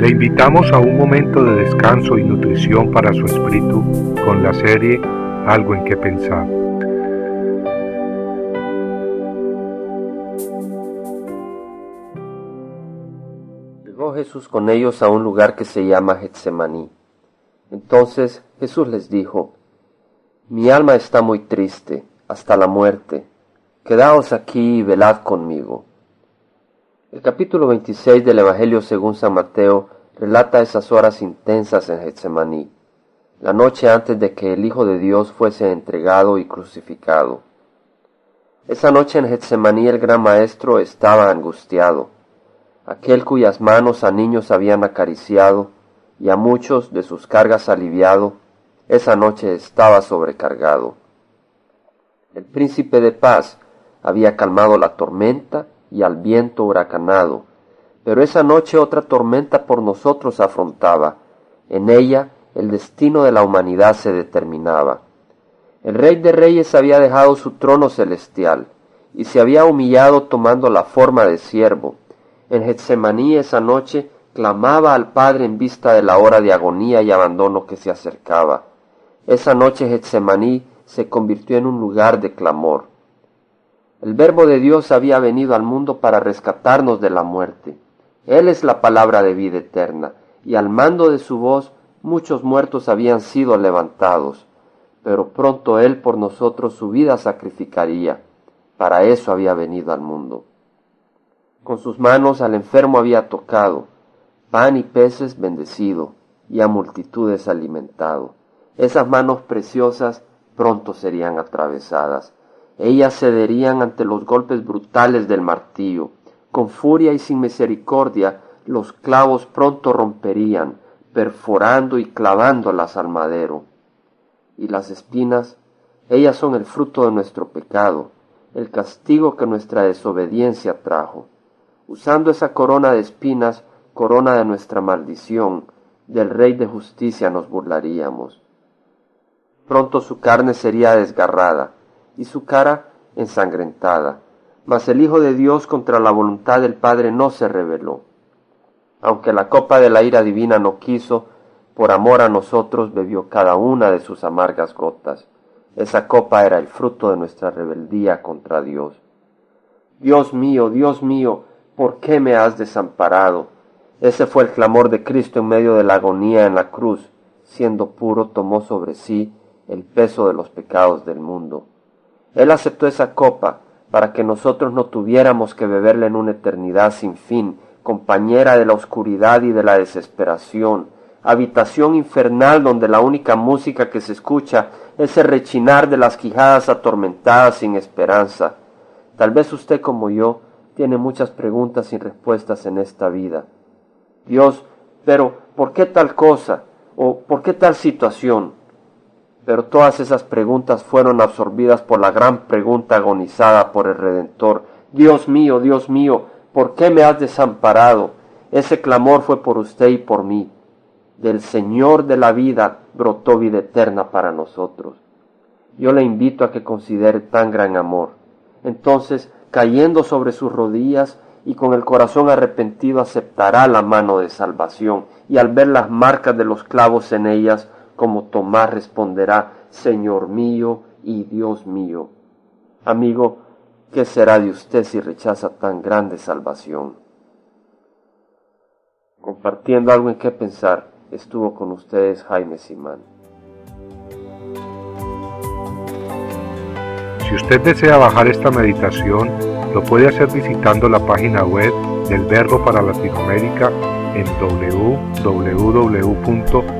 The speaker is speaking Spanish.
Le invitamos a un momento de descanso y nutrición para su espíritu con la serie Algo en que pensar. Llegó Jesús con ellos a un lugar que se llama Getsemaní. Entonces Jesús les dijo, Mi alma está muy triste hasta la muerte. Quedaos aquí y velad conmigo. El capítulo 26 del Evangelio según San Mateo relata esas horas intensas en Getsemaní, la noche antes de que el Hijo de Dios fuese entregado y crucificado. Esa noche en Getsemaní el gran maestro estaba angustiado, aquel cuyas manos a niños habían acariciado y a muchos de sus cargas aliviado, esa noche estaba sobrecargado. El príncipe de paz había calmado la tormenta y al viento huracanado. Pero esa noche otra tormenta por nosotros afrontaba. En ella el destino de la humanidad se determinaba. El Rey de Reyes había dejado su trono celestial y se había humillado tomando la forma de siervo. En Getsemaní esa noche clamaba al Padre en vista de la hora de agonía y abandono que se acercaba. Esa noche Getsemaní se convirtió en un lugar de clamor. El Verbo de Dios había venido al mundo para rescatarnos de la muerte. Él es la palabra de vida eterna, y al mando de su voz muchos muertos habían sido levantados, pero pronto Él por nosotros su vida sacrificaría. Para eso había venido al mundo. Con sus manos al enfermo había tocado, pan y peces bendecido, y a multitudes alimentado. Esas manos preciosas pronto serían atravesadas ellas cederían ante los golpes brutales del martillo. Con furia y sin misericordia, los clavos pronto romperían, perforando y clavándolas al madero. Y las espinas, ellas son el fruto de nuestro pecado, el castigo que nuestra desobediencia trajo. Usando esa corona de espinas, corona de nuestra maldición, del Rey de justicia nos burlaríamos. Pronto su carne sería desgarrada, y su cara ensangrentada. Mas el Hijo de Dios contra la voluntad del Padre no se rebeló. Aunque la copa de la ira divina no quiso, por amor a nosotros bebió cada una de sus amargas gotas. Esa copa era el fruto de nuestra rebeldía contra Dios. Dios mío, Dios mío, ¿por qué me has desamparado? Ese fue el clamor de Cristo en medio de la agonía en la cruz. Siendo puro, tomó sobre sí el peso de los pecados del mundo. Él aceptó esa copa para que nosotros no tuviéramos que beberla en una eternidad sin fin, compañera de la oscuridad y de la desesperación, habitación infernal donde la única música que se escucha es el rechinar de las quijadas atormentadas sin esperanza. Tal vez usted como yo tiene muchas preguntas sin respuestas en esta vida. Dios, pero ¿por qué tal cosa? ¿O por qué tal situación? Pero todas esas preguntas fueron absorbidas por la gran pregunta agonizada por el Redentor. Dios mío, Dios mío, ¿por qué me has desamparado? Ese clamor fue por usted y por mí. Del Señor de la vida brotó vida eterna para nosotros. Yo le invito a que considere tan gran amor. Entonces, cayendo sobre sus rodillas y con el corazón arrepentido, aceptará la mano de salvación, y al ver las marcas de los clavos en ellas, como Tomás responderá, Señor mío y Dios mío. Amigo, ¿qué será de usted si rechaza tan grande salvación? Compartiendo algo en qué pensar, estuvo con ustedes Jaime Simán. Si usted desea bajar esta meditación, lo puede hacer visitando la página web del Verbo para Latinoamérica en www